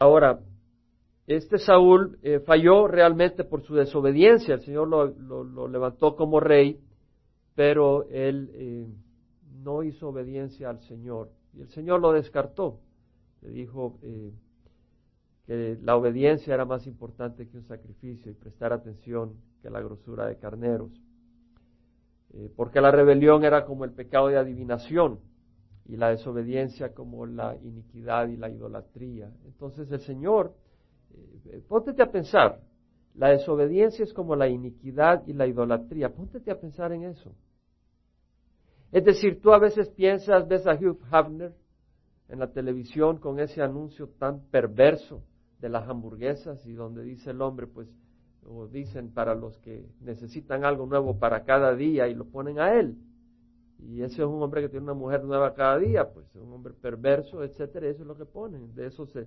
Ahora, este Saúl eh, falló realmente por su desobediencia. El Señor lo, levantó como rey, pero él eh, no hizo obediencia al Señor. Y el Señor lo descartó. Le dijo eh, que la obediencia era más importante que un sacrificio y prestar atención que la grosura de carneros. porque la rebelión era como el pecado de adivinación y la desobediencia como la iniquidad y la idolatría. Entonces el Señor eh, póntete a pensar, la desobediencia es como la iniquidad y la idolatría. Póntete a pensar en eso. Es decir, tú a veces piensas, ves a Hugh Hefner en la televisión con ese anuncio tan perverso de las hamburguesas y donde dice el hombre, pues, o dicen para los que necesitan algo nuevo para cada día y lo ponen a él. Y ese es un hombre que tiene una mujer nueva cada día, pues, es un hombre perverso, etcétera, eso es lo que ponen, de eso se,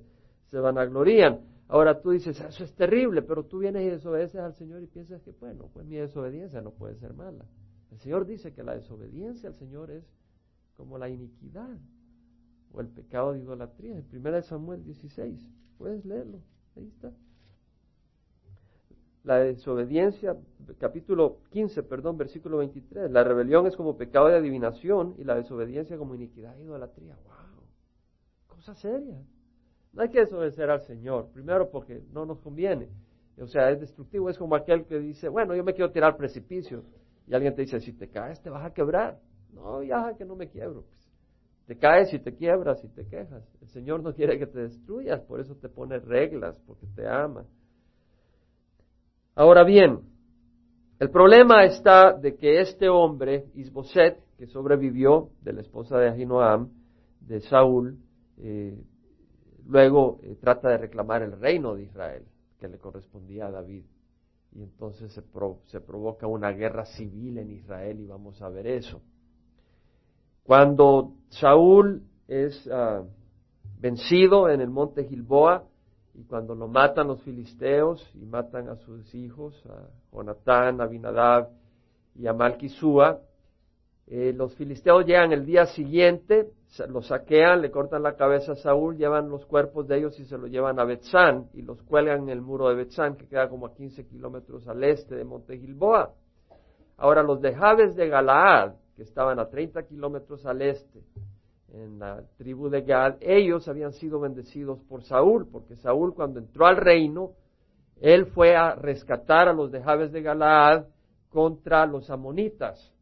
se vanaglorían. Ahora tú dices, eso es terrible, pero tú vienes y desobedeces al Señor y piensas que, bueno, pues mi desobediencia no puede ser mala. El Señor dice que la desobediencia al Señor es como la iniquidad o el pecado de idolatría. En 1 Samuel 16, puedes leerlo, ahí está. La desobediencia, capítulo 15, perdón, versículo 23. La rebelión es como pecado de adivinación y la desobediencia como iniquidad e idolatría. ¡Wow! Cosa seria. No hay que desobedecer al Señor, primero porque no nos conviene. O sea, es destructivo, es como aquel que dice, bueno, yo me quiero tirar al precipicio. Y alguien te dice, si te caes te vas a quebrar. No, ya que no me quiebro. Pues. Te caes y te quiebras y te quejas. El Señor no quiere que te destruyas, por eso te pone reglas, porque te ama. Ahora bien, el problema está de que este hombre, Isboset, que sobrevivió de la esposa de Ahinoam, de Saúl, eh, Luego eh, trata de reclamar el reino de Israel que le correspondía a David. Y entonces se, provoca una guerra civil en Israel y vamos a ver eso. Cuando Saúl es ah, vencido en el monte Gilboa y cuando lo matan los filisteos y matan a sus hijos, a Jonatán, a Abinadab y a Malquisúa, eh, los filisteos llegan el día siguiente, los saquean, le cortan la cabeza a Saúl, llevan los cuerpos de ellos y se los llevan a Betzán y los cuelgan en el muro de Betzán, que queda como a 15 kilómetros al este de Monte Gilboa. Ahora, los de Jabes de Galaad, que estaban a 30 kilómetros al este, en la tribu de Gad, ellos habían sido bendecidos por Saúl, porque Saúl cuando entró al reino, él fue a rescatar a los de Jabes de Galaad contra los amonitas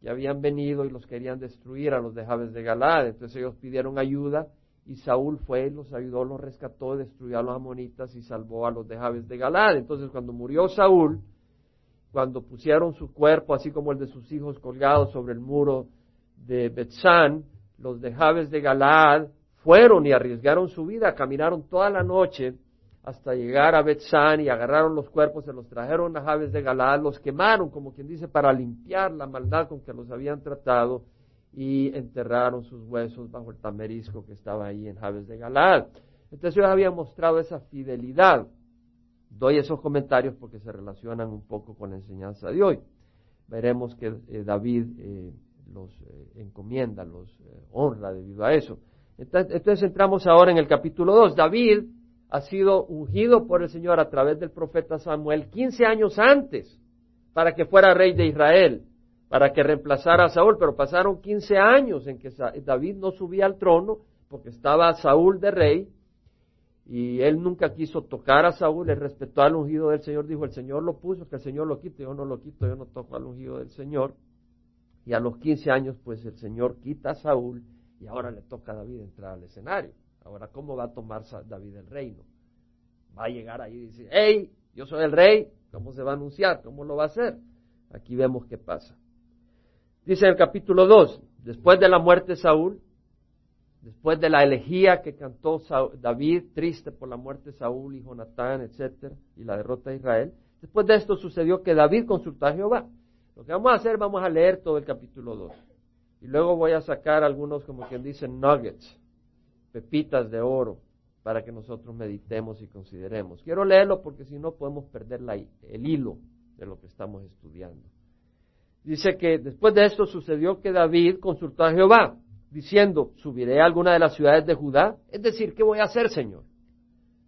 que habían venido y los querían destruir a los de Jabes de Galad. Entonces ellos pidieron ayuda y Saúl fue, los ayudó, los rescató, destruyó a los amonitas y salvó a los de Jabes de Galad. Entonces cuando murió Saúl, cuando pusieron su cuerpo, así como el de sus hijos, colgados sobre el muro de Betzán, los de Jabes de Galad fueron y arriesgaron su vida, caminaron toda la noche hasta llegar a Betzán y agarraron los cuerpos, se los trajeron a Javes de Galad, los quemaron, como quien dice, para limpiar la maldad con que los habían tratado y enterraron sus huesos bajo el tamerisco que estaba ahí en Javes de Galad. Entonces ellos habían mostrado esa fidelidad. Doy esos comentarios porque se relacionan un poco con la enseñanza de hoy. Veremos que eh, David eh, los eh, encomienda, los honra debido a eso. Entonces, entonces entramos ahora en el capítulo 2. David ha sido ungido por el Señor a través del profeta Samuel 15 años antes para que fuera rey de Israel, para que reemplazara a Saúl, pero pasaron 15 años en que David no subía al trono porque estaba Saúl de rey y él nunca quiso tocar a Saúl, él respetó al ungido del Señor, dijo el Señor lo puso, que el Señor lo quite, yo no lo quito, yo no toco al ungido del Señor. Y a los 15 años pues el Señor quita a Saúl y ahora le toca a David entrar al escenario. Ahora, ¿cómo va a tomar David el reino? Va a llegar ahí y decir, hey, yo soy el rey, ¿cómo se va a anunciar? ¿Cómo lo va a hacer? Aquí vemos qué pasa. Dice en el capítulo 2, después de la muerte de Saúl, después de la elegía que cantó David, triste por la muerte de Saúl y Jonatán, etcétera, y la derrota de Israel, después de esto sucedió que David consultó a Jehová. Lo que vamos a hacer, vamos a leer todo el capítulo 2. Y luego voy a sacar algunos, como quien dice, nuggets pepitas de oro para que nosotros meditemos y consideremos. Quiero leerlo porque si no podemos perder el hilo de lo que estamos estudiando. Dice que después de esto sucedió que David consultó a Jehová, diciendo, ¿subiré a alguna de las ciudades de Judá? Es decir, ¿qué voy a hacer, Señor?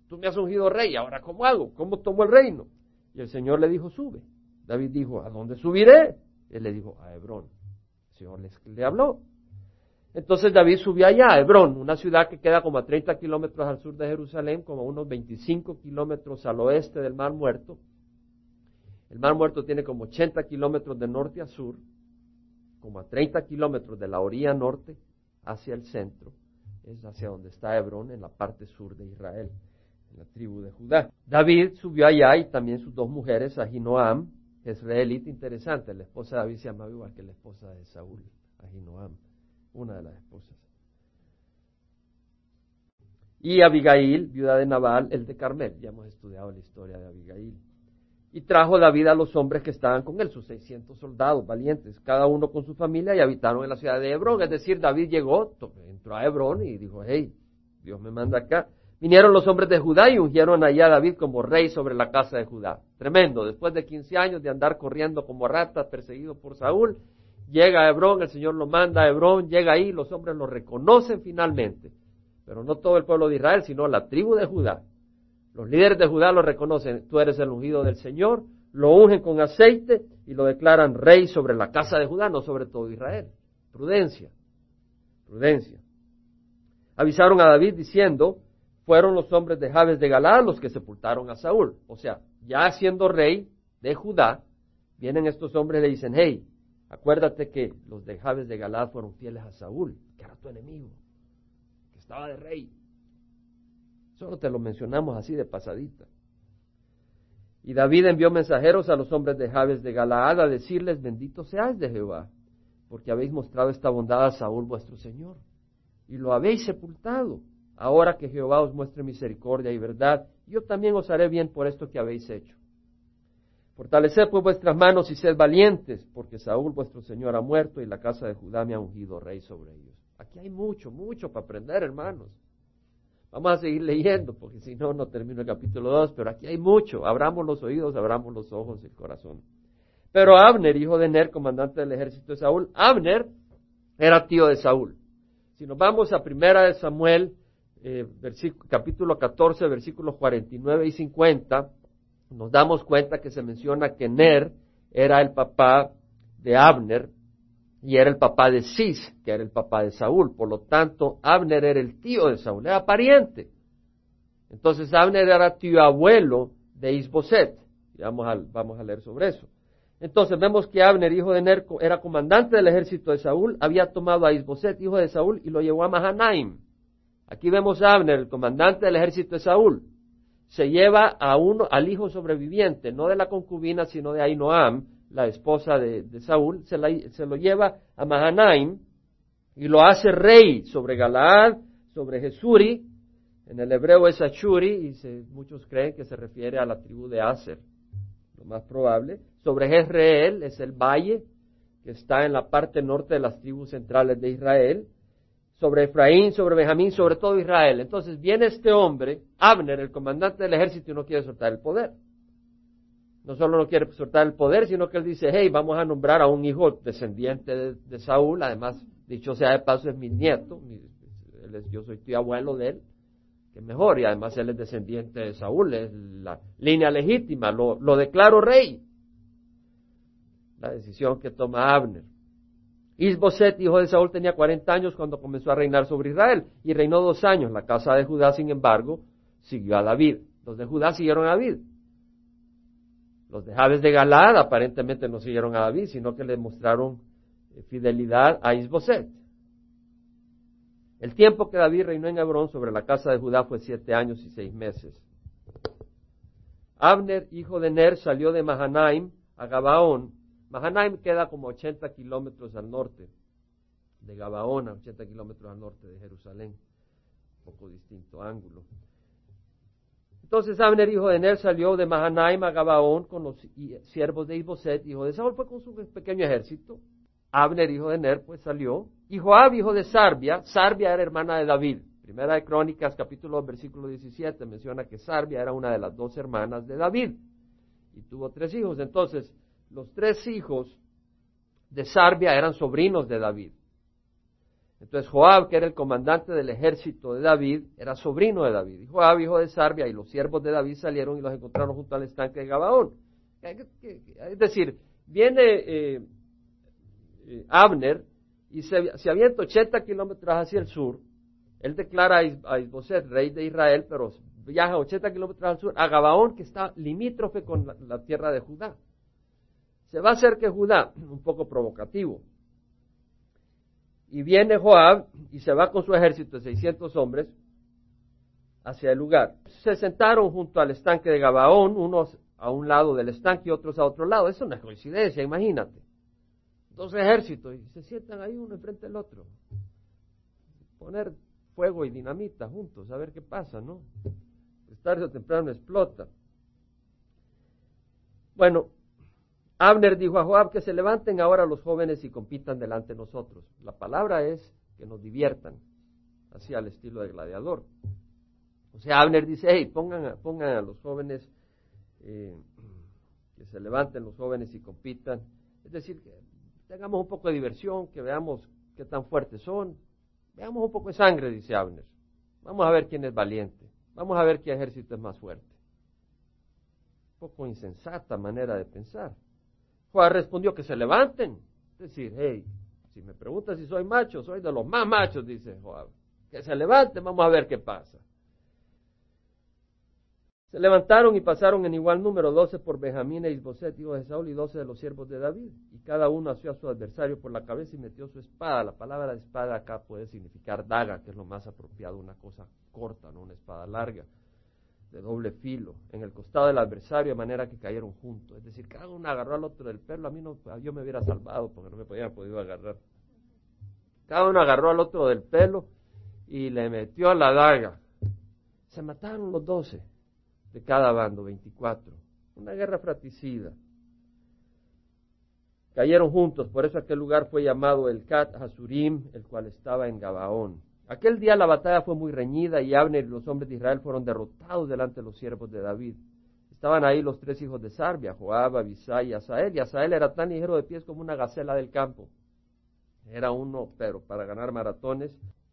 tú me has ungido rey, ahora ¿cómo hago? ¿Cómo tomo el reino? Y el Señor le dijo, sube. David dijo, ¿a dónde subiré? Él le dijo, a Hebrón. El Señor le habló. Entonces David subió allá, a Hebrón, una ciudad que queda como a 30 kilómetros al sur de Jerusalén, como a unos 25 kilómetros al oeste del Mar Muerto. El Mar Muerto tiene como 80 kilómetros de norte a sur, como a 30 kilómetros de la orilla norte hacia el centro. Es hacia donde está Hebrón, en la parte sur de Israel, en la tribu de Judá. David subió allá y también sus dos mujeres, Ahinoam, israelita interesante, la esposa de David se llamaba igual que la esposa de Saúl, Ahinoam una de las esposas. Y Abigail, viuda de Nabal, el de Carmel. Ya hemos estudiado la historia de Abigail. Y trajo David a los hombres que estaban con él, sus 600 soldados valientes, cada uno con su familia, y habitaron en la ciudad de Hebrón. Es decir, David llegó, entró a Hebrón y dijo, hey, Dios me manda acá. Vinieron los hombres de Judá y ungieron allá a David como rey sobre la casa de Judá. Tremendo, después de 15 años de andar corriendo como ratas, perseguido por Saúl, llega a Hebrón, el Señor lo manda a Hebrón, llega ahí, los hombres lo reconocen finalmente. Pero no todo el pueblo de Israel, sino la tribu de Judá. Los líderes de Judá lo reconocen, tú eres el ungido del Señor, lo ungen con aceite y lo declaran rey sobre la casa de Judá, no sobre todo Israel. Prudencia, prudencia. Avisaron a David diciendo, fueron los hombres de Jabes de Galá los que sepultaron a Saúl. O sea, ya siendo rey de Judá, vienen estos hombres y le dicen, hey, Acuérdate que los de Jabes de Galad fueron fieles a Saúl, que era tu enemigo, que estaba de rey. Solo te lo mencionamos así de pasadita. Y David envió mensajeros a los hombres de Jabes de Galaad a decirles, bendito seáis de Jehová, porque habéis mostrado esta bondad a Saúl vuestro Señor, y lo habéis sepultado. Ahora que Jehová os muestre misericordia y verdad, yo también os haré bien por esto que habéis hecho. Fortaleced pues vuestras manos y sed valientes, porque Saúl vuestro Señor ha muerto y la casa de Judá me ha ungido rey sobre ellos. Aquí hay mucho, mucho para aprender, hermanos. Vamos a seguir leyendo, porque si no, no termino el capítulo 2, pero aquí hay mucho. Abramos los oídos, abramos los ojos y el corazón. Pero Abner, hijo de Ner, comandante del ejército de Saúl, Abner era tío de Saúl. Si nos vamos a primera de Samuel, eh, capítulo 14, versículos 49 y 50, nos damos cuenta que se menciona que Ner era el papá de Abner y era el papá de Cis, que era el papá de Saúl. Por lo tanto, Abner era el tío de Saúl, era pariente. Entonces, Abner era tío abuelo de Isboset. Vamos a, vamos a leer sobre eso. Entonces, vemos que Abner, hijo de Ner, era comandante del ejército de Saúl, había tomado a Isboset, hijo de Saúl, y lo llevó a Mahanaim. Aquí vemos a Abner, el comandante del ejército de Saúl. Se lleva a uno, al hijo sobreviviente, no de la concubina, sino de Ainoam, la esposa de, Saúl, se, lo lleva a Mahanaim y lo hace rey sobre Galaad, sobre Jesuri, en el hebreo es Achuri, y muchos creen que se refiere a la tribu de Aser, lo más probable. Sobre Jezreel es el valle que está en la parte norte de las tribus centrales de Israel sobre Efraín, sobre Benjamín, sobre todo Israel. Entonces viene este hombre, Abner, el comandante del ejército, y no quiere soltar el poder. No solo no quiere soltar el poder, sino que él dice, hey, vamos a nombrar a un hijo descendiente de, Saúl, además, dicho sea de paso, es mi nieto, yo soy tío abuelo de él, que mejor, y además él es descendiente de Saúl, es la línea legítima, lo declaro rey. La decisión que toma Abner. Isboset, hijo de Saúl, tenía 40 años cuando comenzó a reinar sobre Israel y reinó dos años. La casa de Judá, sin embargo, siguió a David. Los de Judá siguieron a David. Los de Jabes de Galad aparentemente no siguieron a David, sino que le mostraron eh, fidelidad a Isboset. El tiempo que David reinó en Hebrón sobre la casa de Judá fue siete años y seis meses. Abner, hijo de Ner, salió de Mahanaim a Gabaón Mahanaim queda como 80 kilómetros al norte de Gabaona, 80 kilómetros al norte de Jerusalén, un poco distinto ángulo. Entonces Abner, hijo de Ner, salió de Mahanaim a Gabaón con los siervos de Isboset, hijo de Saúl, fue con su pequeño ejército. Abner, hijo de Ner, pues salió. Y Joab, hijo de Sarbia, Sarbia era hermana de David. Primera de Crónicas, capítulo 2, versículo 17, menciona que Sarbia era una de las dos hermanas de David. Y tuvo tres hijos. Entonces, los tres hijos de Sarbia eran sobrinos de David. Entonces Joab, que era el comandante del ejército de David, era sobrino de David. Y Joab, hijo de Sarbia, y los siervos de David salieron y los encontraron junto al estanque de Gabaón. Es decir, viene eh, eh, Abner y se, avienta 80 kilómetros hacia el sur. Él declara a Isboset, rey de Israel, pero viaja 80 kilómetros al sur, a Gabaón, que está limítrofe con la tierra de Judá. Se va a hacer que Judá, un poco provocativo, y viene Joab y se va con su ejército de 600 hombres hacia el lugar. Se sentaron junto al estanque de Gabaón, unos a un lado del estanque y otros a otro lado. Eso no es coincidencia, imagínate. Dos ejércitos y se sientan ahí uno enfrente del otro. Poner fuego y dinamita juntos, a ver qué pasa, ¿no? Tarde o temprano explota. Bueno, Abner dijo a Joab que se levanten ahora los jóvenes y compitan delante de nosotros. La palabra es que nos diviertan, así al estilo de gladiador. O sea, Abner dice, hey, pongan, pongan a los jóvenes, eh, que se levanten los jóvenes y compitan. Es decir, que tengamos un poco de diversión, que veamos qué tan fuertes son. Veamos un poco de sangre, dice Abner. Vamos a ver quién es valiente. Vamos a ver qué ejército es más fuerte. Un poco insensata manera de pensar. Joab respondió que se levanten. Es decir, hey, si me preguntas si soy macho, soy de los más machos, dice Joab. Que se levanten, vamos a ver qué pasa. Se levantaron y pasaron en igual número doce por Benjamín e Isboset, hijo de Saúl, y doce de los siervos de David. Y cada uno asió a su adversario por la cabeza y metió su espada. La palabra espada acá puede significar daga, que es lo más apropiado, una cosa corta, no una espada larga de doble filo en el costado del adversario de manera que cayeron juntos. Es decir, cada uno agarró al otro del pelo. A mí no, yo me hubiera salvado porque no me podía podido agarrar. Cada uno agarró al otro del pelo y le metió la daga. Se mataron los doce de cada bando, veinticuatro. Una guerra fratricida. Cayeron juntos, por eso aquel lugar fue llamado el Kat Hasurim, el cual estaba en Gabaón. Aquel día la batalla fue muy reñida y Abner y los hombres de Israel fueron derrotados delante de los siervos de David. Estaban ahí los tres hijos de Sarbia, Joab, Abisai y Asael, y Asael era tan ligero de pies como una gacela del campo. Era uno, pero para ganar maratones.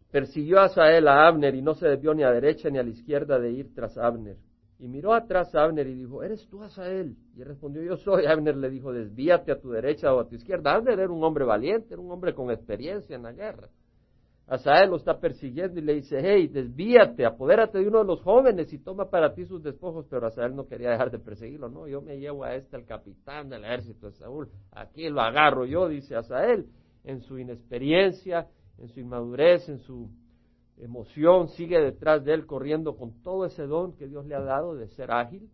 Persiguió a Asael a Abner y no se desvió ni a derecha ni a la izquierda de ir tras Abner. Y miró atrás a Abner y dijo, ¿eres tú Asael? Y respondió, yo soy. Abner le dijo, desvíate a tu derecha o a tu izquierda. Abner era un hombre valiente, era un hombre con experiencia en la guerra. Asael lo está persiguiendo y le dice, hey, desvíate, apodérate de uno de los jóvenes y toma para ti sus despojos, pero Asael no quería dejar de perseguirlo, no, yo me llevo a este, el capitán del ejército de Saúl, aquí lo agarro yo, dice Asael, en su inexperiencia, en su inmadurez, en su emoción, sigue detrás de él corriendo con todo ese don que Dios le ha dado de ser ágil,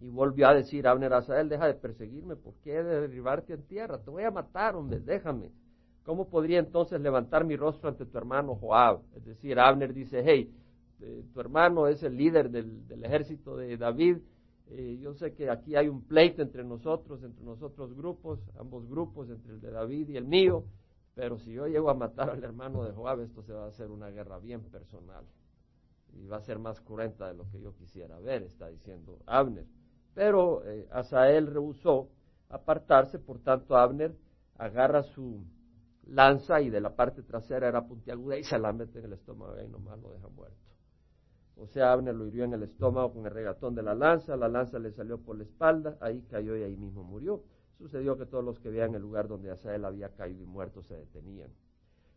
y volvió a decir Abner Asael, deja de perseguirme, ¿por qué he de derribarte en tierra? Te voy a matar, hombre, déjame. ¿Cómo podría entonces levantar mi rostro ante tu hermano Joab? Es decir, Abner dice, hey, eh, tu hermano es el líder del, ejército de David, eh, yo sé que aquí hay un pleito entre nosotros, entre nosotros grupos, ambos grupos, entre el de David y el mío, pero si yo llego a matar al hermano de Joab, esto se va a hacer una guerra bien personal y va a ser más cruenta de lo que yo quisiera ver, está diciendo Abner. Pero eh, Asael rehusó apartarse, por tanto Abner agarra su lanza y de la parte trasera era puntiaguda y se la mete en el estómago y nomás lo deja muerto. O sea, Abner lo hirió en el estómago con el regatón de la lanza, la lanza le salió por la espalda, ahí cayó y ahí mismo murió. Sucedió que todos los que veían el lugar donde Asael había caído y muerto se detenían.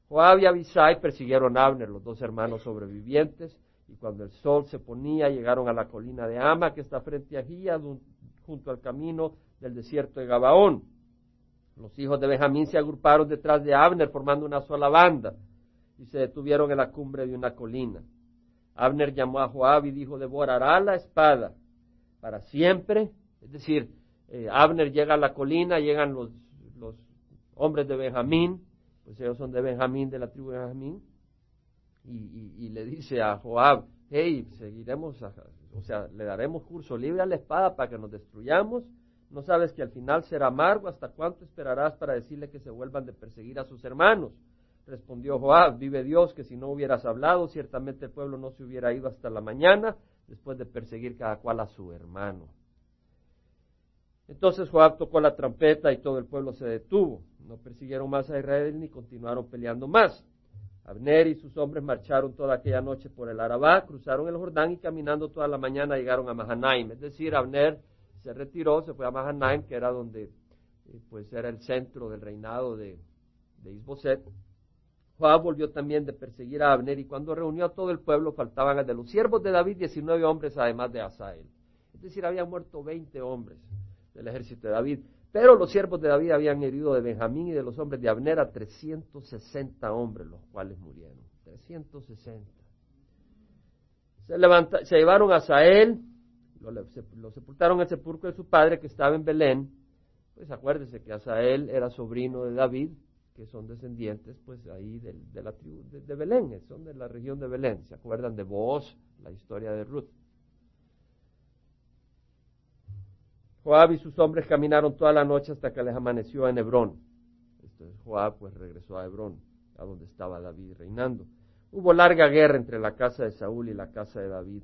Joab y Abisai persiguieron a Abner, los dos hermanos sobrevivientes, y cuando el sol se ponía llegaron a la colina de Ama, que está frente a Gía, junto al camino del desierto de Gabaón. Los hijos de Benjamín se agruparon detrás de Abner formando una sola banda y se detuvieron en la cumbre de una colina. Abner llamó a Joab y dijo, devorará la espada para siempre. Es decir, eh, Abner llega a la colina, llegan los, los hombres de Benjamín, pues ellos son de Benjamín, de la tribu de Benjamín, y, le dice a Joab, hey, seguiremos, o sea, le daremos curso libre a la espada para que nos destruyamos ¿No sabes que al final será amargo? ¿Hasta cuánto esperarás para decirle que se vuelvan de perseguir a sus hermanos? Respondió Joab, vive Dios que si no hubieras hablado, ciertamente el pueblo no se hubiera ido hasta la mañana después de perseguir cada cual a su hermano. Entonces Joab tocó la trompeta y todo el pueblo se detuvo. No persiguieron más a Israel ni continuaron peleando más. Abner y sus hombres marcharon toda aquella noche por el Arabá, cruzaron el Jordán y caminando toda la mañana llegaron a Mahanaim. Es decir, Abner se retiró, se fue a Mahanaim, que era donde eh, pues era el centro del reinado de, de Isboset. Joab volvió también de perseguir a Abner y cuando reunió a todo el pueblo faltaban de los siervos de David 19 hombres además de Asael. Es decir, habían muerto 20 hombres del ejército de David. Pero los siervos de David habían herido de Benjamín y de los hombres de Abner a 360 hombres, los cuales murieron. 360. Se, levanta, se llevaron a Sael, lo, sepultaron en el sepulcro de su padre que estaba en Belén. Pues acuérdese que Asael era sobrino de David, que son descendientes, pues ahí de, la tribu de, Belén, son de la región de Belén. ¿Se acuerdan de vos, la historia de Ruth? Joab y sus hombres caminaron toda la noche hasta que les amaneció en Hebrón. Entonces Joab pues regresó a Hebrón, a donde estaba David reinando. Hubo larga guerra entre la casa de Saúl y la casa de David,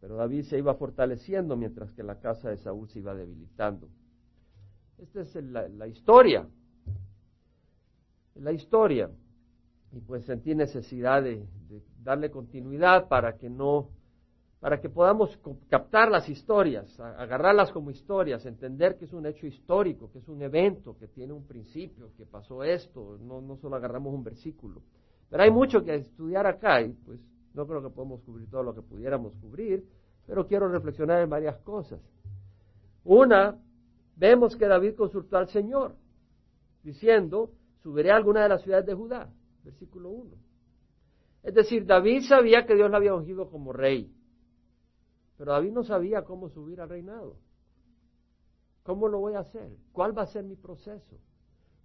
pero David se iba fortaleciendo mientras que la casa de Saúl se iba debilitando. Esta es la, historia, la historia. Y pues sentí necesidad de, de darle continuidad para que no para que podamos captar las historias, agarrarlas como historias, entender que es un hecho histórico, que es un evento, que tiene un principio, que pasó esto, no, no solo agarramos un versículo. Pero hay mucho que estudiar acá y pues no creo que podamos cubrir todo lo que pudiéramos cubrir, pero quiero reflexionar en varias cosas. Una, vemos que David consultó al Señor, diciendo, subiré a alguna de las ciudades de Judá, versículo 1. Es decir, David sabía que Dios lo había ungido como rey. Pero David no sabía cómo subir al reinado. ¿Cómo lo voy a hacer? ¿Cuál va a ser mi proceso?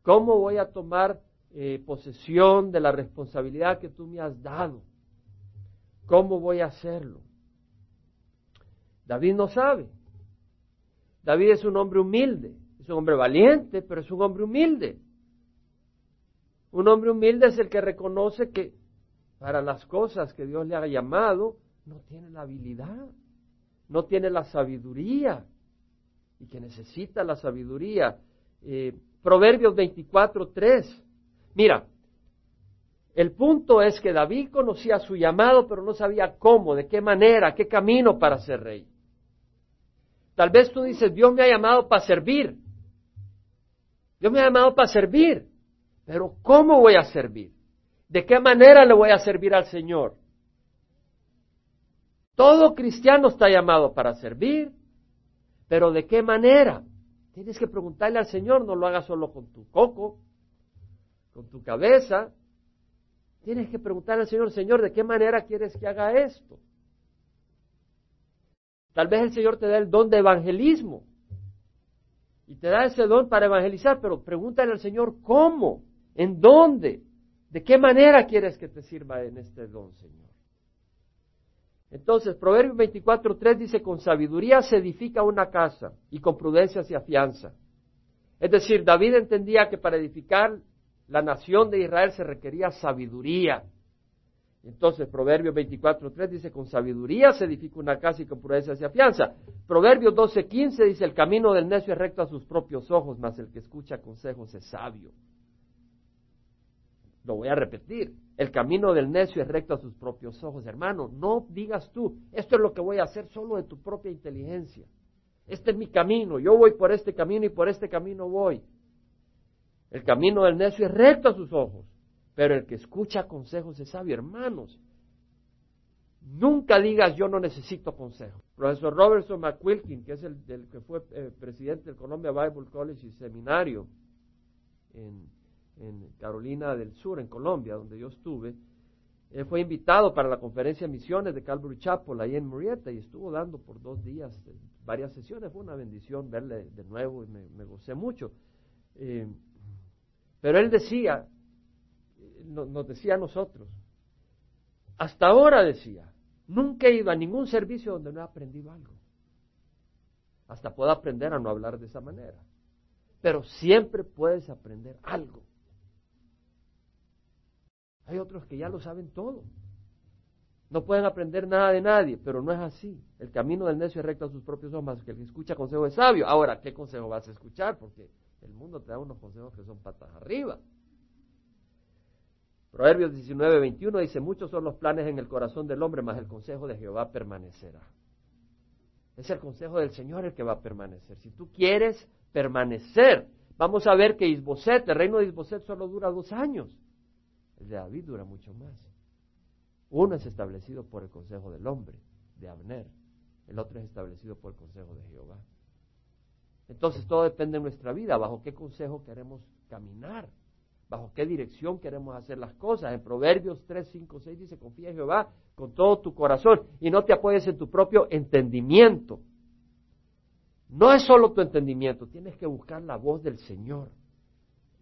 ¿Cómo voy a tomar eh, posesión de la responsabilidad que tú me has dado? ¿Cómo voy a hacerlo? David no sabe. David es un hombre humilde, es un hombre valiente, pero es un hombre humilde. Un hombre humilde es el que reconoce que para las cosas que Dios le ha llamado, no tiene la habilidad no tiene la sabiduría y que necesita la sabiduría. Eh, Proverbios 24, 3. Mira, el punto es que David conocía su llamado, pero no sabía cómo, de qué manera, qué camino para ser rey. Tal vez tú dices, Dios me ha llamado para servir. Dios me ha llamado para servir. Pero ¿cómo voy a servir? ¿De qué manera le voy a servir al Señor? Todo cristiano está llamado para servir, pero ¿de qué manera? Tienes que preguntarle al Señor, no lo hagas solo con tu coco, con tu cabeza. Tienes que preguntarle al Señor, Señor, ¿de qué manera quieres que haga esto? Tal vez el Señor te da el don de evangelismo y te da ese don para evangelizar, pero pregúntale al Señor cómo, en dónde, de qué manera quieres que te sirva en este don, Señor. Entonces, Proverbios 24.3 dice, con sabiduría se edifica una casa y con prudencia se afianza. Es decir, David entendía que para edificar la nación de Israel se requería sabiduría. Entonces, Proverbios 24.3 dice, con sabiduría se edifica una casa y con prudencia se afianza. Proverbios 12.15 dice, el camino del necio es recto a sus propios ojos, mas el que escucha consejos es sabio. Lo voy a repetir. El camino del necio es recto a sus propios ojos. Hermano, no digas tú, esto es lo que voy a hacer solo de tu propia inteligencia. Este es mi camino, yo voy por este camino y por este camino voy. El camino del necio es recto a sus ojos, pero el que escucha consejos es sabio. Hermanos, nunca digas yo no necesito consejos. Profesor Robertson McQuilkin, que es el, que fue eh, presidente del Columbia Bible College y seminario en Carolina del Sur, en Colombia, donde yo estuve, él fue invitado para la conferencia de misiones de Calvary Chapel ahí en Murrieta y estuvo dando por dos días eh, varias sesiones. Fue una bendición verle de nuevo y me, gocé mucho. Eh, pero él decía, nos decía a nosotros, hasta ahora decía, nunca he ido a ningún servicio donde no he aprendido algo. Hasta puedo aprender a no hablar de esa manera. Pero siempre puedes aprender algo. Hay otros que ya lo saben todo. No pueden aprender nada de nadie, pero no es así. El camino del necio es recto a sus propios ojos, que el que escucha consejo es sabio. Ahora, ¿qué consejo vas a escuchar? Porque el mundo te da unos consejos que son patas arriba. Proverbios 19, 21 dice, muchos son los planes en el corazón del hombre, mas el consejo de Jehová permanecerá. Es el consejo del Señor el que va a permanecer. Si tú quieres permanecer, vamos a ver que Isboset, el reino de Isboset solo dura dos años. El de David dura mucho más. Uno es establecido por el consejo del hombre, de Abner. El otro es establecido por el consejo de Jehová. Entonces todo depende de nuestra vida, bajo qué consejo queremos caminar, bajo qué dirección queremos hacer las cosas. En Proverbios 3, 5, 6 dice, confía en Jehová con todo tu corazón y no te apoyes en tu propio entendimiento. No es solo tu entendimiento, tienes que buscar la voz del Señor.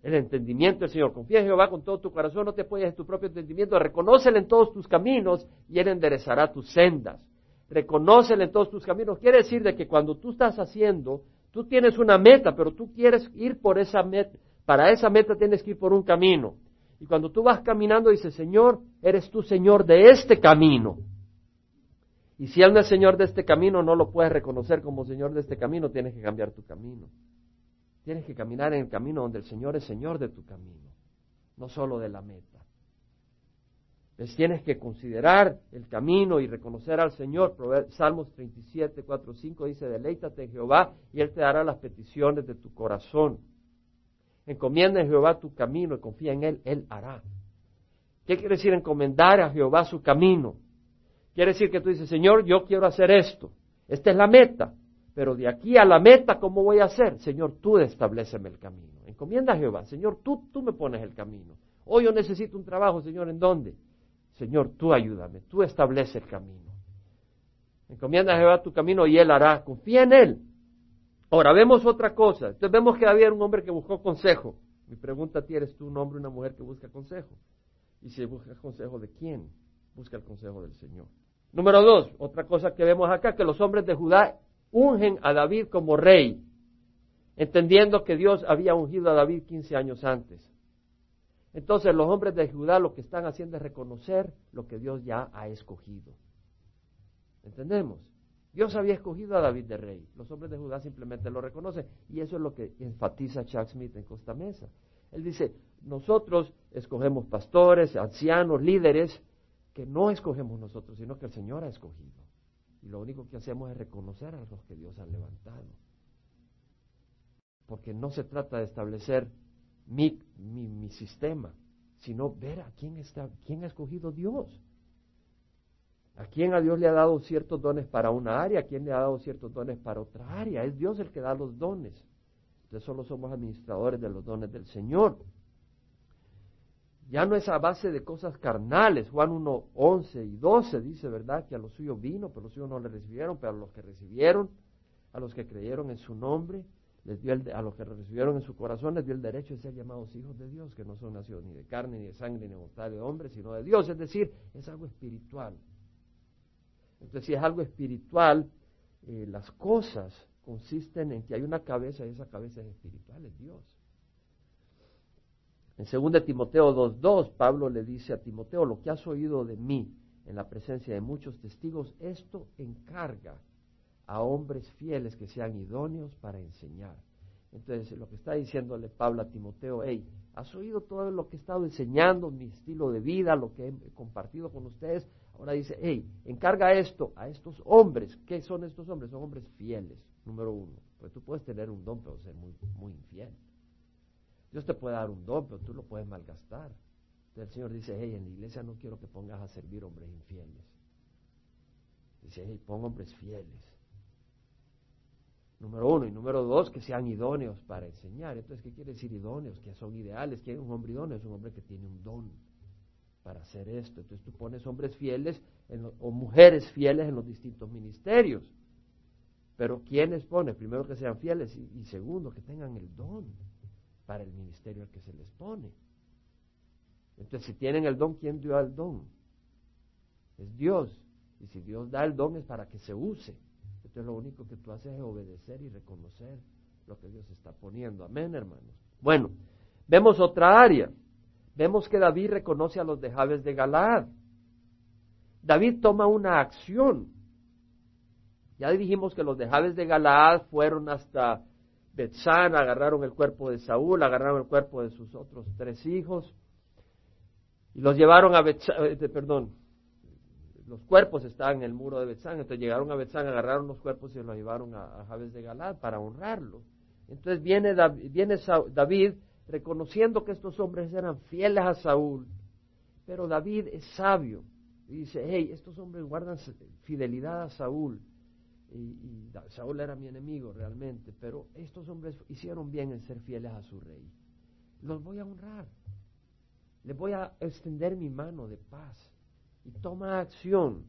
El entendimiento del Señor. Confía en Jehová con todo tu corazón, no te apoyes en tu propio entendimiento, reconócele en todos tus caminos y Él enderezará tus sendas. Reconócele en todos tus caminos. Quiere decir de que cuando tú estás haciendo Tú tienes una meta, pero tú quieres ir por esa meta. Para esa meta tienes que ir por un camino. Y cuando tú vas caminando, dices, Señor, eres tú Señor de este camino. Y si Él no es Señor de este camino, no lo puedes reconocer como Señor de este camino, tienes que cambiar tu camino. Tienes que caminar en el camino donde el Señor es Señor de tu camino, no solo de la meta. Entonces tienes que considerar el camino y reconocer al Señor. Salmos 37, 4, 5 dice, deleítate en Jehová y Él te dará las peticiones de tu corazón. Encomienda en Jehová tu camino y confía en Él, Él hará. ¿Qué quiere decir encomendar a Jehová su camino? Quiere decir que tú dices, Señor, yo quiero hacer esto. Esta es la meta. Pero de aquí a la meta, ¿cómo voy a hacer? Señor, tú estableceme el camino. Encomienda a Jehová. Señor, tú, tú me pones el camino. Hoy yo necesito un trabajo, Señor, ¿en dónde? Señor, tú ayúdame, tú establece el camino. Encomienda a Jehová tu camino y Él hará. Confía en Él. Ahora, vemos otra cosa. Entonces vemos que había un hombre que buscó consejo. Mi pregunta a ti, ¿eres tú un hombre o una mujer que busca consejo? Y si buscas consejo de quién? Busca el consejo del Señor. Número dos, otra cosa que vemos acá, que los hombres de Judá ungen a David como rey, entendiendo que Dios había ungido a David 15 años antes. Entonces los hombres de Judá lo que están haciendo es reconocer lo que Dios ya ha escogido. ¿Entendemos? Dios había escogido a David de rey. Los hombres de Judá simplemente lo reconocen. Y eso es lo que enfatiza Chuck Smith en Costa Mesa. Él dice, nosotros escogemos pastores, ancianos, líderes, que no escogemos nosotros, sino que el Señor ha escogido. Y lo único que hacemos es reconocer a los que Dios ha levantado. Porque no se trata de establecer mi, mi, sistema, sino ver a quién, está, quién ha escogido Dios. A quién a Dios le ha dado ciertos dones para una área, a quién le ha dado ciertos dones para otra área. Es Dios el que da los dones. Entonces solo somos administradores de los dones del Señor. Ya no es a base de cosas carnales. Juan 1, 11 y 12 dice, ¿verdad? Que a los suyos vino, pero los suyos no le recibieron, pero a los que recibieron, a los que creyeron en su nombre, les dio a los que recibieron en su corazón les dio el derecho de ser llamados hijos de Dios, que no son nacidos ni de carne, ni de sangre, ni de voluntad de hombre, sino de Dios. Es decir, es algo espiritual. Entonces, si es algo espiritual, eh, las cosas consisten en que hay una cabeza y esa cabeza es espiritual, es Dios. En 2 Timoteo 2.2, Pablo le dice a Timoteo, lo que has oído de mí en la presencia de muchos testigos, esto encarga a hombres fieles que sean idóneos para enseñar. Entonces, lo que está diciéndole Pablo a Timoteo, hey, has oído todo lo que he estado enseñando, mi estilo de vida, lo que he compartido con ustedes. Ahora dice, hey, encarga esto a estos hombres. ¿Qué son estos hombres? Son hombres fieles, número uno. Pues tú puedes tener un don, pero ser muy, muy infiel. Dios te puede dar un don, pero tú lo puedes malgastar. Entonces el Señor dice, hey, en la iglesia no quiero que pongas a servir hombres infieles. Dice, hey, pon hombres fieles Número uno. Y número dos, que sean idóneos para enseñar. Entonces, ¿qué quiere decir idóneos? Que son ideales. ¿Quién es un hombre idóneo? Es un hombre que tiene un don para hacer esto. Entonces tú pones hombres fieles o mujeres fieles en los distintos ministerios. Pero ¿quiénes pones? Primero que sean fieles y, y, segundo que tengan el don para el ministerio al que se les pone. Entonces si tienen el don, ¿quién dio el don? Es Dios. Y si Dios da el don es para que se use. Entonces lo único que tú haces es obedecer y reconocer lo que Dios está poniendo. Amén, hermanos. Bueno, vemos otra área. Vemos que David reconoce a los de Jabes de Galaad. David toma una acción. Ya dijimos que los de Jabes de Galaad fueron hasta Betzán, agarraron el cuerpo de Saúl, agarraron el cuerpo de sus otros tres hijos Y los llevaron a Betzán, eh, perdón, los cuerpos estaban en el muro de Betzán, entonces llegaron a Betzán, agarraron los cuerpos y los llevaron a, a de Galad para honrarlo. Entonces viene, viene David reconociendo que estos hombres eran fieles a Saúl, pero David es sabio y dice, hey, estos hombres guardan fidelidad a Saúl. Y, Saúl era mi enemigo realmente, pero estos hombres hicieron bien en ser fieles a su rey. Los voy a honrar. Les voy a extender mi mano de paz. Y toma acción.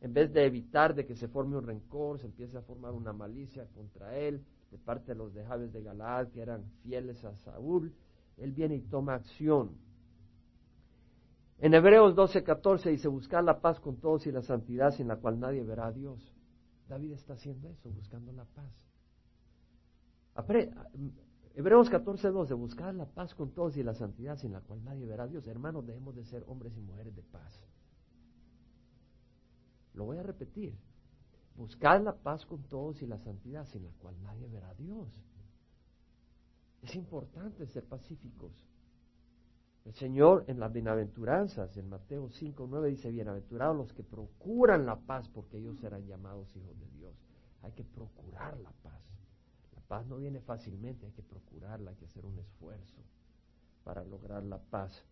En vez de evitar de que se forme un rencor, se empiece a formar una malicia contra él, de parte de los de Jabes de Galaad que eran fieles a Saúl, él viene y toma acción. En Hebreos 12:14 dice, buscar la paz con todos y la santidad sin la cual nadie verá a Dios. David está haciendo eso, buscando la paz. Hebreos 14:12, buscar la paz con todos y la santidad sin la cual nadie verá a Dios. Hermanos, debemos de ser hombres y mujeres de paz. Lo voy a repetir. Buscar la paz con todos y la santidad sin la cual nadie verá a Dios. Es importante ser pacíficos. El Señor en las bienaventuranzas, en Mateo 5, 9 dice, bienaventurados los que procuran la paz porque ellos serán llamados hijos de Dios. Hay que procurar la paz. La paz no viene fácilmente, hay que procurarla, hay que hacer un esfuerzo para lograr la paz.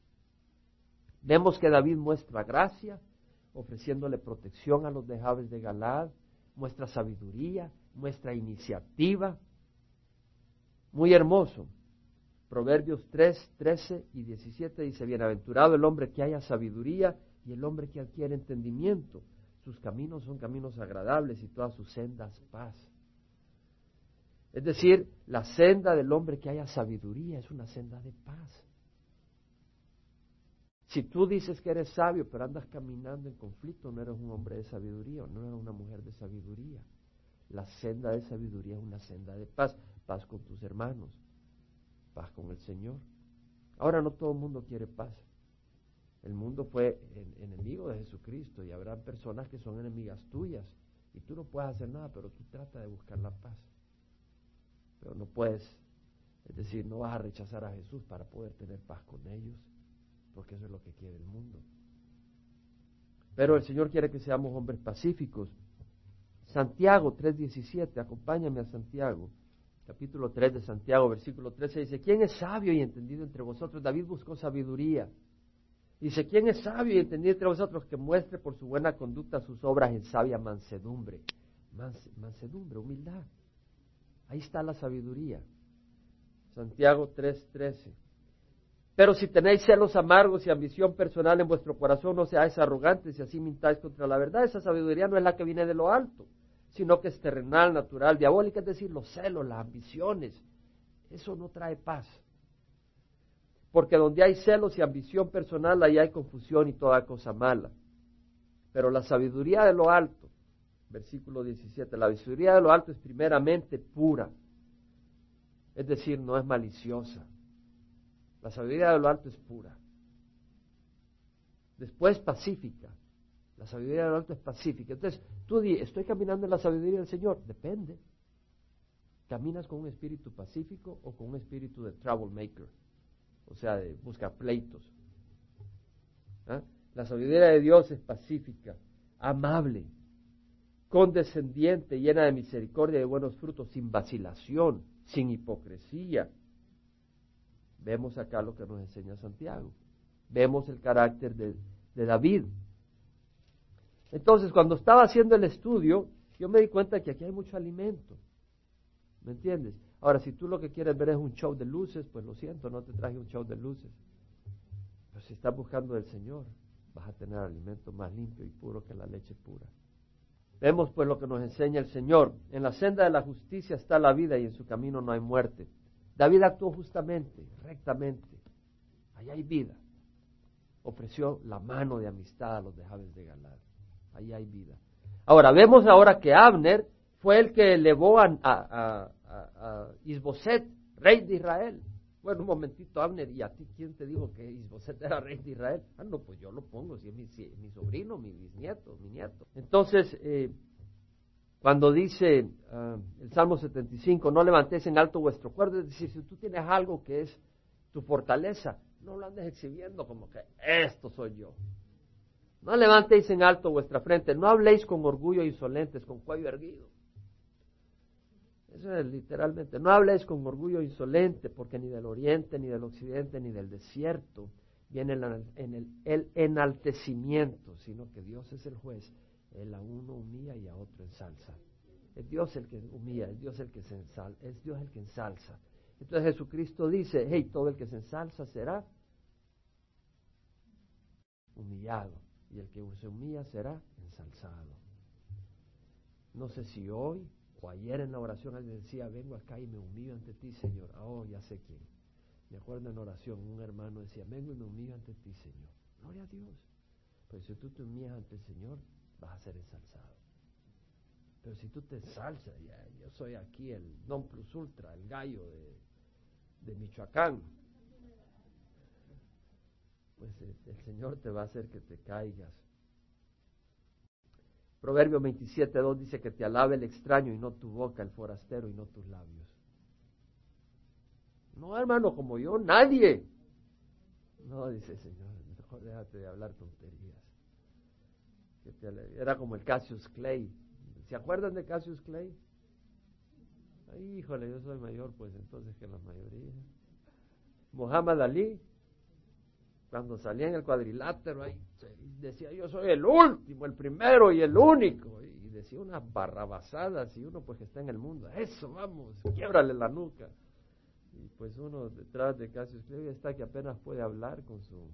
Vemos que David muestra gracia, ofreciéndole protección a los de de Galad, muestra sabiduría, muestra iniciativa. Muy hermoso. Proverbios 3, 13 y 17 dice, bienaventurado el hombre que haya sabiduría y el hombre que adquiere entendimiento. Sus caminos son caminos agradables y todas sus sendas paz. Es decir, la senda del hombre que haya sabiduría es una senda de paz. Si tú dices que eres sabio, pero andas caminando en conflicto, no eres un hombre de sabiduría, no eres una mujer de sabiduría. La senda de sabiduría es una senda de paz, paz con tus hermanos, paz con el Señor. Ahora no todo el mundo quiere paz. El mundo fue enemigo de Jesucristo y habrá personas que son enemigas tuyas y tú no puedes hacer nada, pero tú trata de buscar la paz. Pero no puedes, es decir, no vas a rechazar a Jesús para poder tener paz con ellos porque eso es lo que quiere el mundo. Pero el Señor quiere que seamos hombres pacíficos. Santiago 3:17, acompáñame a Santiago, capítulo 3 de Santiago, versículo 13, dice, ¿quién es sabio y entendido entre vosotros? David buscó sabiduría. Dice, ¿quién es sabio y entendido entre vosotros que muestre por su buena conducta sus obras en sabia mansedumbre? mansedumbre, humildad. Ahí está la sabiduría. Santiago 3:13. Pero si tenéis celos amargos y ambición personal en vuestro corazón, no seáis arrogantes y así mintáis contra la verdad. Esa sabiduría no es la que viene de lo alto, sino que es terrenal, natural, diabólica, es decir, los celos, las ambiciones. Eso no trae paz. Porque donde hay celos y ambición personal, ahí hay confusión y toda cosa mala. Pero la sabiduría de lo alto, versículo 17, la sabiduría de lo alto es primeramente pura, es decir, no es maliciosa la sabiduría de lo alto es pura. Después pacífica. La sabiduría de lo alto es pacífica. Entonces, tú di, ¿estoy caminando en la sabiduría del Señor? Depende. ¿Caminas con un espíritu pacífico o con un espíritu de troublemaker? O sea, de buscar pleitos. ¿Ah? La sabiduría de Dios es pacífica, amable, condescendiente, llena de misericordia y de buenos frutos, sin vacilación, sin hipocresía, Vemos acá lo que nos enseña Santiago. Vemos el carácter de, David. Entonces, cuando estaba haciendo el estudio, yo me di cuenta que aquí hay mucho alimento. ¿Me entiendes? Ahora, si tú lo que quieres ver es un show de luces, pues lo siento, no te traje un show de luces. Pero si estás buscando del Señor, vas a tener alimento más limpio y puro que la leche pura. Vemos pues lo que nos enseña el Señor. En la senda de la justicia está la vida y en su camino no hay muerte. David actuó justamente, rectamente. Allá hay vida. Ofreció la mano de amistad a los de de Galad. Ahí hay vida. Ahora, vemos ahora que Abner fue el que elevó a, Isboset, rey de Israel. Bueno, un momentito, Abner, ¿y a ti quién te dijo que Isboset era rey de Israel? Ah, no, pues yo lo pongo, si es mi, mi sobrino, mi bisnieto, mi nieto. Entonces, eh, cuando dice ah, el Salmo 75, no levantéis en alto vuestro cuerpo, es decir, si tú tienes algo que es tu fortaleza, No lo andes exhibiendo como que esto soy yo. No levantéis en alto vuestra frente, no habléis con orgullo insolentes, con cuello erguido. Eso es literalmente, no habléis con orgullo insolente, porque ni del oriente, ni del occidente, ni del desierto viene el enaltecimiento, sino que Dios es el juez. Él a uno humilla y a otro ensalza. Es Dios el que humilla, es Dios el que ensalza, es Dios el que ensalza. Entonces Jesucristo dice, hey, todo el que se ensalza será humillado y el que se humilla será ensalzado. No sé si hoy o ayer en la oración alguien decía, vengo acá y me humillo ante ti, Señor. Oh, ya sé quién. Me acuerdo en oración, un hermano decía, vengo y me humillo ante ti, Señor. Gloria a Dios. Pero si tú te humillas ante el Señor, vas a ser ensalzado. Pero si tú te ensalzas, ya, yo soy aquí el non plus ultra, el gallo de, de Michoacán, pues eh, el Señor te va a hacer que te caigas. Proverbio 27.2 dice que te alabe el extraño y no tu boca, el forastero y no tus labios. No, hermano, como yo, nadie. No, dice el Señor, mejor déjate de hablar tonterías. Era como el Cassius Clay. ¿Se acuerdan de Cassius Clay? Ay, híjole, yo soy mayor, pues entonces que la mayoría. Muhammad Ali, cuando salía en el cuadrilátero, ahí decía yo soy el último, el primero y el único. Y decía unas barrabasadas y uno pues que está en el mundo. Eso, vamos, quiebrale la nuca. Y pues uno detrás de Cassius Clay está que apenas puede hablar con su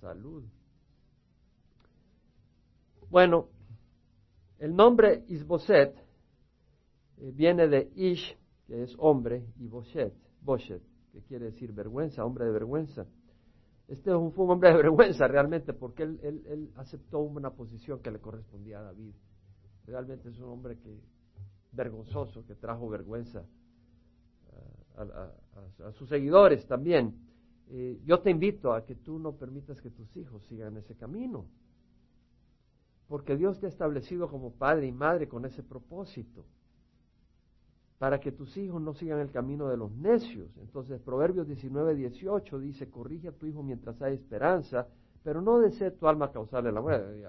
salud. Bueno, el nombre Isboset eh, viene de Ish, que es hombre, y Boshet, Boshet, que quiere decir vergüenza, hombre de vergüenza. Este fue un hombre de vergüenza realmente porque él, él, aceptó una posición que le correspondía a David. Realmente es un hombre que vergonzoso, que trajo vergüenza a, sus seguidores también. Eh, yo te invito a que tú no permitas que tus hijos sigan ese camino. Porque Dios te ha establecido como padre y madre con ese propósito para que tus hijos no sigan el camino de los necios. Entonces, Proverbios 19, 18 dice, corrige a tu hijo mientras hay esperanza, pero no desee tu alma causarle la muerte,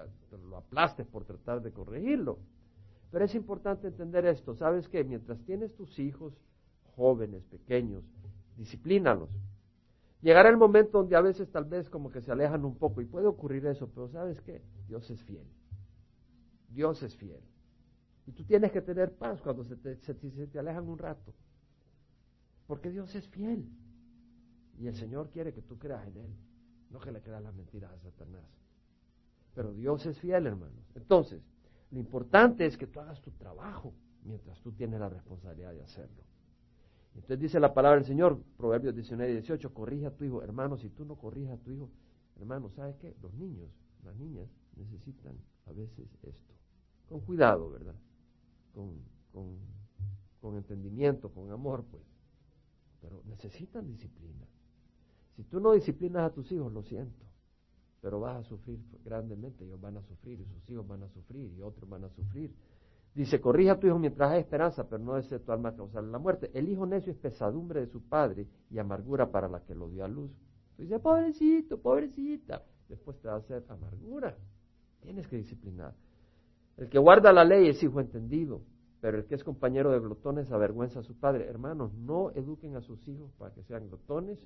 lo aplastes por tratar de corregirlo. Pero es importante entender esto, ¿sabes que Mientras tienes tus hijos jóvenes, pequeños, disciplínalos. Llegará el momento donde a veces tal vez como que se alejan un poco y puede ocurrir eso, pero ¿sabes qué? Dios es fiel. Dios es fiel. Y tú tienes que tener paz cuando se te, se, te alejan un rato. Porque Dios es fiel. Y el Señor quiere que tú creas en Él. No que le creas las mentiras a Satanás. Pero Dios es fiel, hermanos. Entonces, lo importante es que tú hagas tu trabajo mientras tú tienes la responsabilidad de hacerlo. Entonces dice la palabra del Señor, Proverbios 19 y 18, corrige a tu hijo. Hermano, si tú no corrijas a tu hijo, hermano, ¿sabes qué? Los niños, las niñas necesitan a veces esto. Con cuidado, ¿verdad? con, con, entendimiento, con amor, pues. Pero necesitan disciplina. Si tú no disciplinas a tus hijos, lo siento, pero vas a sufrir grandemente, ellos van a sufrir, y sus hijos van a sufrir, y otros van a sufrir. Dice, corrija a tu hijo mientras hay esperanza, pero no desee tu alma causarle la muerte. El hijo necio es pesadumbre de su padre y amargura para la que lo dio a luz. dice, pobrecito, pobrecita. Después te va a hacer amargura. Tienes que disciplinar. El que guarda la ley es hijo entendido, pero el que es compañero de glotones avergüenza a su padre. Hermanos, no eduquen a sus hijos para que sean glotones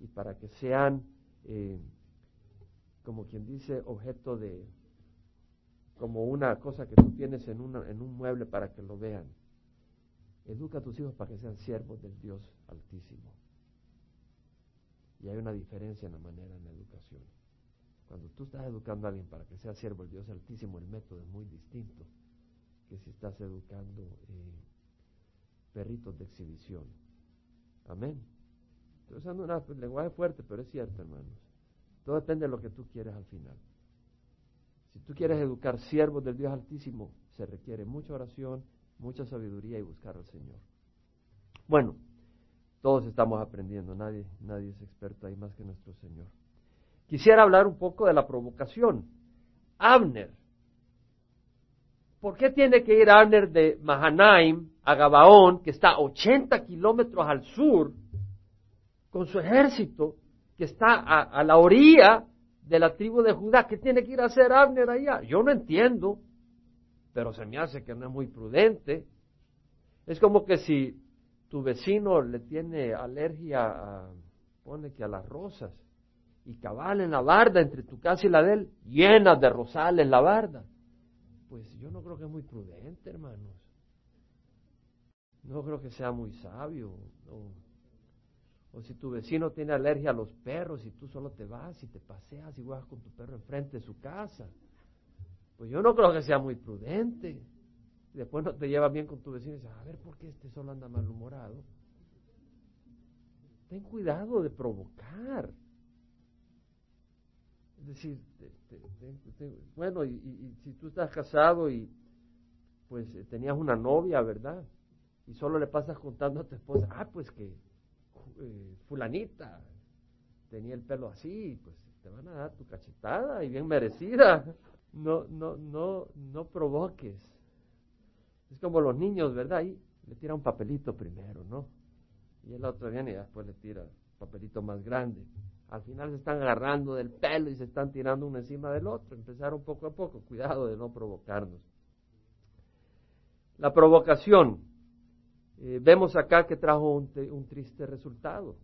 y para que sean, eh, como quien dice, objeto de, como una cosa que tú tienes en, una, en un mueble para que lo vean. Educa a tus hijos para que sean siervos del Dios Altísimo. Y hay una diferencia en la manera en la educación. Cuando tú estás educando a alguien para que sea siervo del Dios Altísimo, el método es muy distinto que si estás educando eh, perritos de exhibición. Amén. Estoy usando un lenguaje fuerte, pero es cierto, hermanos. Todo depende de lo que tú quieres al final. Si tú quieres educar siervos del Dios Altísimo, se requiere mucha oración, mucha sabiduría y buscar al Señor. Bueno, todos estamos aprendiendo, nadie, nadie es experto ahí más que nuestro Señor. Quisiera hablar un poco de la provocación. Abner. ¿Por qué tiene que ir Abner de Mahanaim a Gabaón, que está 80 kilómetros al sur, con su ejército, que está a, la orilla de la tribu de Judá. ¿Qué tiene que ir a hacer Abner allá? Yo no entiendo, pero se me hace que no es muy prudente. Es como que si tu vecino le tiene alergia a, pone que a las rosas, y cabal en la barda entre tu casa y la de él, llena de rosales la barda. Pues yo no creo que es muy prudente, hermanos. No creo que sea muy sabio. O si tu vecino tiene alergia a los perros y tú solo te vas y te paseas y vas con tu perro enfrente de su casa. Pues yo no creo que sea muy prudente. después no te lleva bien con tu vecino y dices, a ver, ¿por qué este solo anda malhumorado? Ten cuidado de provocar. Es decir, bueno, y, si tú estás casado y pues tenías una novia, ¿verdad? Y solo le pasas contando a tu esposa, ah, pues que eh, fulanita tenía el pelo así, pues te van a dar tu cachetada y bien merecida. No, no, no, no provoques. Es como los niños, ¿verdad? Y le tira un papelito primero, ¿no? Y el otro viene y después le tira un papelito más grande. Al final se están agarrando del pelo y se están tirando uno encima del otro. Empezaron poco a poco. Cuidado de no provocarnos. La provocación eh, vemos acá que trajo un, triste resultado.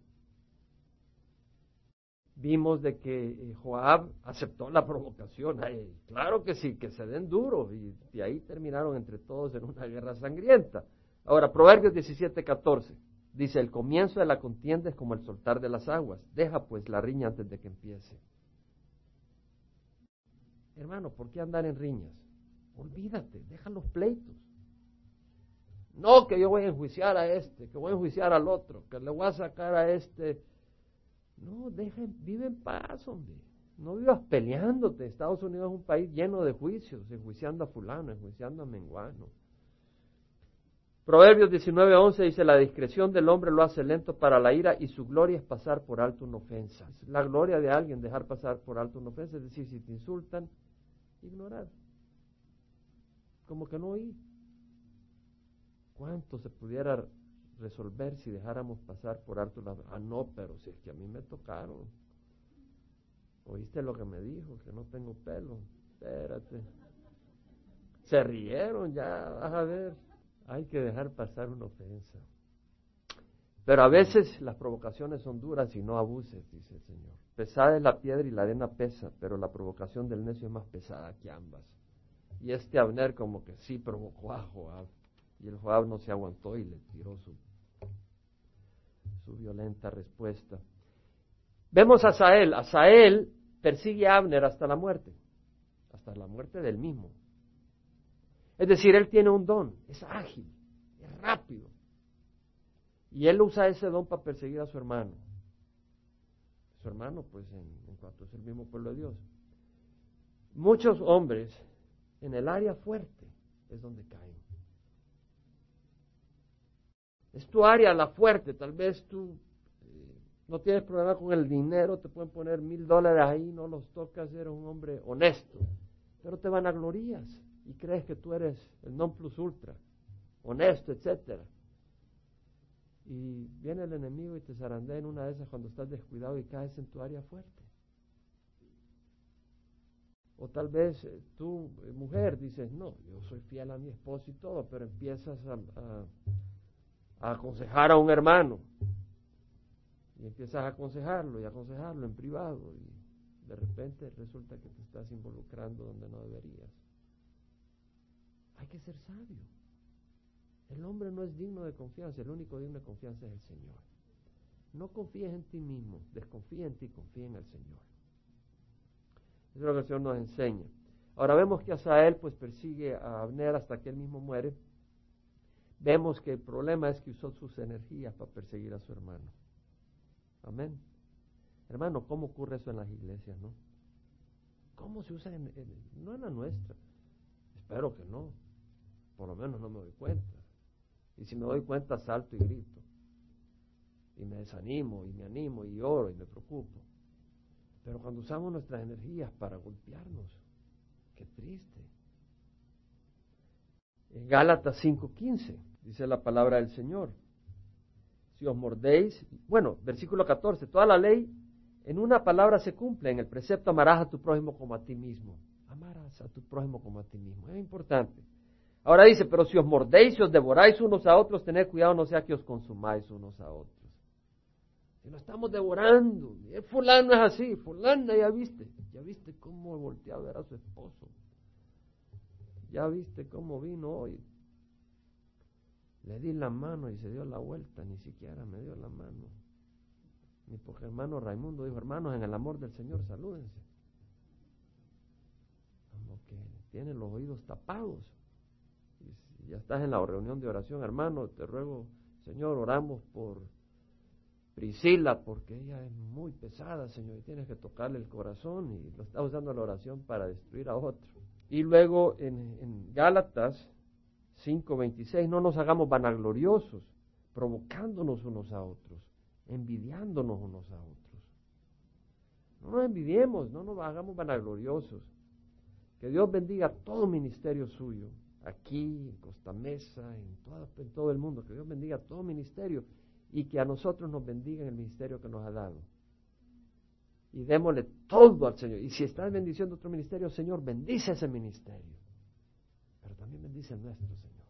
Vimos de que eh, Joab aceptó la provocación. claro que sí, que se den duro. Y, y ahí terminaron entre todos en una guerra sangrienta. Ahora, Proverbios 17, 14. Dice, el comienzo de la contienda es como el soltar de las aguas. Deja pues la riña antes de que empiece. Hermano, ¿por qué andar en riñas? Olvídate, deja los pleitos. No que yo voy a enjuiciar a este, que voy a enjuiciar al otro, que le voy a sacar a este. No, dejen, vive en paz, hombre. No vivas peleándote. Estados Unidos es un país lleno de juicios, enjuiciando a fulano, enjuiciando a menguano. Proverbios 19:11 dice, la discreción del hombre lo hace lento para la ira y su gloria es pasar por alto una ofensa. La gloria de alguien dejar pasar por alto una ofensa, es decir, si te insultan, ignorar. Como que no oí. ¿Cuánto se pudiera resolver si dejáramos pasar por alto la... Ah, no, pero si es que a mí me tocaron. ¿Oíste lo que me dijo? Que no tengo pelo. Espérate. Se rieron, ya, vas a ver. Hay que dejar pasar una ofensa. Pero a veces las provocaciones son duras y no abuses, dice el Señor. Pesada es la piedra y la arena pesa, pero la provocación del necio es más pesada que ambas. Y este Abner como que sí provocó a Joab. Y el Joab no se aguantó y le tiró su, su violenta respuesta. Vemos a Sael. A Sael persigue a Abner hasta la muerte, hasta la muerte del mismo. Es decir, él tiene un don, es ágil, es rápido. Y él usa ese don para perseguir a su hermano. Su hermano, pues, en, cuanto es el mismo pueblo de Dios. Muchos hombres en el área fuerte es donde caen. Es tu área la fuerte, tal vez tú eh, no tienes problema con el dinero, te pueden poner mil dólares ahí, no los tocas, eres un hombre honesto, pero te van a glorías y crees que tú eres el non plus ultra, honesto, etcétera. Y viene el enemigo y te zarandea en una de esas cuando estás descuidado y caes en tu área fuerte. O tal vez eh, tú, eh, mujer, dices, no, yo soy fiel a mi esposo y todo, pero empiezas a a aconsejar a un hermano. Y empiezas a aconsejarlo y aconsejarlo en privado y de repente resulta que te estás involucrando donde no deberías. Hay que ser sabio. El hombre no es digno de confianza, el único digno de confianza es el Señor. No confíes en ti mismo, desconfía en ti, confía en el Señor. Eso es lo que el Señor nos enseña. Ahora vemos que Asael pues persigue a Abner hasta que él mismo muere vemos que el problema es que usó sus energías para perseguir a su hermano. Amén. Hermano, ¿cómo ocurre eso en las iglesias, no? ¿Cómo se usa en, no en la nuestra? Espero que no. Por lo menos no me doy cuenta. Y si me doy cuenta, salto y grito. Y me desanimo, y me animo, y oro, y me preocupo. Pero cuando usamos nuestras energías para golpearnos, qué triste. En Gálatas 5:15 dice la palabra del Señor. Si os mordéis, bueno, versículo 14, toda la ley en una palabra se cumple, en el precepto amarás a tu prójimo como a ti mismo. Amarás a tu prójimo como a ti mismo. Es importante. Ahora dice, pero si os mordéis y os devoráis unos a otros, tened cuidado no sea que os consumáis unos a otros. Si lo estamos devorando, fulano es así, fulana ya viste, ya viste cómo volteó a ver a su esposo. Ya viste cómo vino hoy. Le di la mano y se dio la vuelta, ni siquiera me dio la mano. Mi porque hermano Raimundo dijo, hermanos, en el amor del Señor, salúdense. Como que tienen los oídos tapados. Ya estás en la reunión de oración, hermano, te ruego, Señor, oramos por Priscila, porque ella es muy pesada, Señor, y tienes que tocarle el corazón y lo está usando la oración para destruir a otro. Y luego en, en Gálatas 5:26, no nos hagamos vanagloriosos, provocándonos unos a otros, envidiándonos unos a otros. No nos envidiemos, no nos hagamos vanagloriosos. Que Dios bendiga todo ministerio suyo, aquí, en Costa Mesa, en todo, el mundo. Que Dios bendiga todo ministerio y que a nosotros nos bendiga en el ministerio que nos ha dado. Y démosle todo al Señor. Y si estás bendiciendo otro ministerio, Señor, bendice ese ministerio. Pero también bendice nuestro, Señor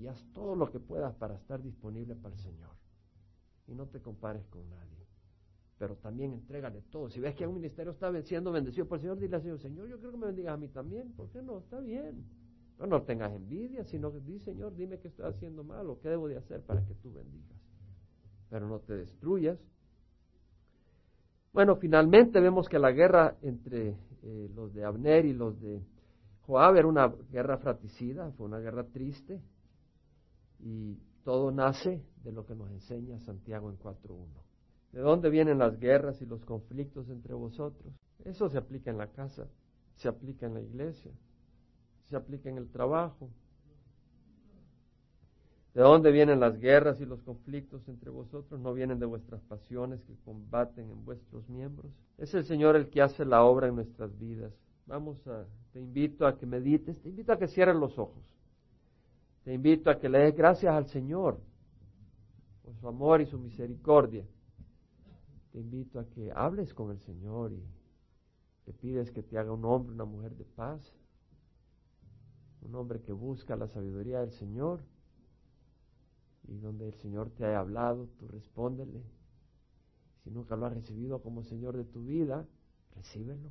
y haz todo lo que puedas para estar disponible para el Señor. Y no te compares con nadie. Pero también entrégale todo. Si ves que un ministerio está siendo bendecido por el Señor, dile al Señor, Señor, yo creo que me bendigas a mí también. ¿Por qué no? Está bien. No, no tengas envidia, sino que di, Señor, dime qué estoy haciendo mal o qué debo de hacer para que tú bendigas. Pero no te destruyas. Bueno, finalmente vemos que la guerra entre eh, los de Abner y los de Joab era una guerra fratricida, fue una guerra triste, y todo nace de lo que nos enseña Santiago en 4.1. ¿De dónde vienen las guerras y los conflictos entre vosotros? Eso se aplica en la casa, se aplica en la iglesia, se aplica en el trabajo. ¿De dónde vienen las guerras y los conflictos entre vosotros? ¿No vienen de vuestras pasiones que combaten en vuestros miembros? Es el Señor el que hace la obra en nuestras vidas. Vamos a, te invito a que medites, te invito a que cierres los ojos. Te invito a que le des gracias al Señor por su amor y su misericordia. Te invito a que hables con el Señor y te pides que te haga un hombre, una mujer de paz, un hombre que busca la sabiduría del Señor y donde el Señor te haya hablado, tú respóndele. Si nunca lo has recibido como Señor de tu vida, recíbelo.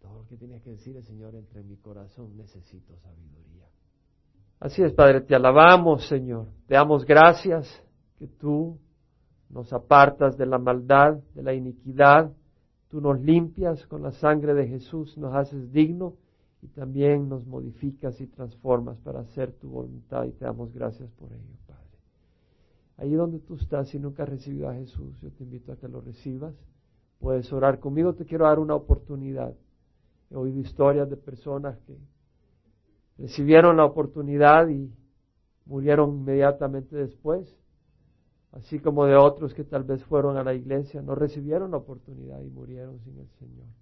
Todo lo que tienes que decir es, Señor, entre mi corazón necesito sabiduría. Así es, Padre, te alabamos, Señor. Te damos gracias que tú nos apartas de la maldad, de la iniquidad. Tú nos limpias con la sangre de Jesús, nos haces digno y también nos modificas y transformas para hacer tu voluntad y te damos gracias por ello, Padre. Allí donde tú estás y nunca has recibido a Jesús, yo te invito a que lo recibas. Puedes orar conmigo, te quiero dar una oportunidad. He oído historias de personas que recibieron la oportunidad y murieron inmediatamente después, así como de otros que tal vez fueron a la iglesia, no recibieron la oportunidad y murieron sin el Señor.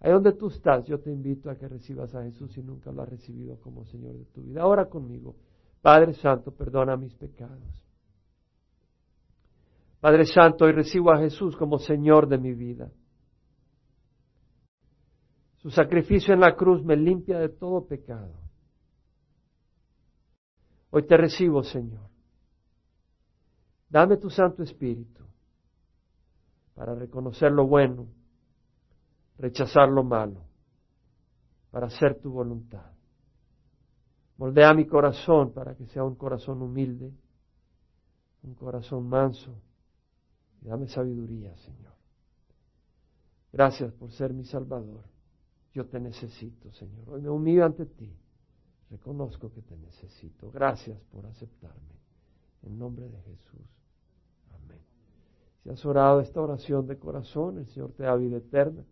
Ahí donde tú estás, yo te invito a que recibas a Jesús si nunca lo has recibido como Señor de tu vida. Ahora conmigo, Padre Santo, perdona mis pecados. Padre Santo, hoy recibo a Jesús como Señor de mi vida. Su sacrificio en la cruz me limpia de todo pecado. Hoy te recibo, Señor. Dame tu Santo Espíritu para reconocer lo bueno, rechazar lo malo, para hacer tu voluntad. Moldea mi corazón para que sea un corazón humilde, un corazón manso. Y dame sabiduría, Señor. Gracias por ser mi Salvador. Yo te necesito, Señor. Hoy me humillo ante ti Reconozco que te necesito. Gracias por aceptarme. En nombre de Jesús. Amén. Si has orado esta oración de corazón, el Señor te da vida eterna.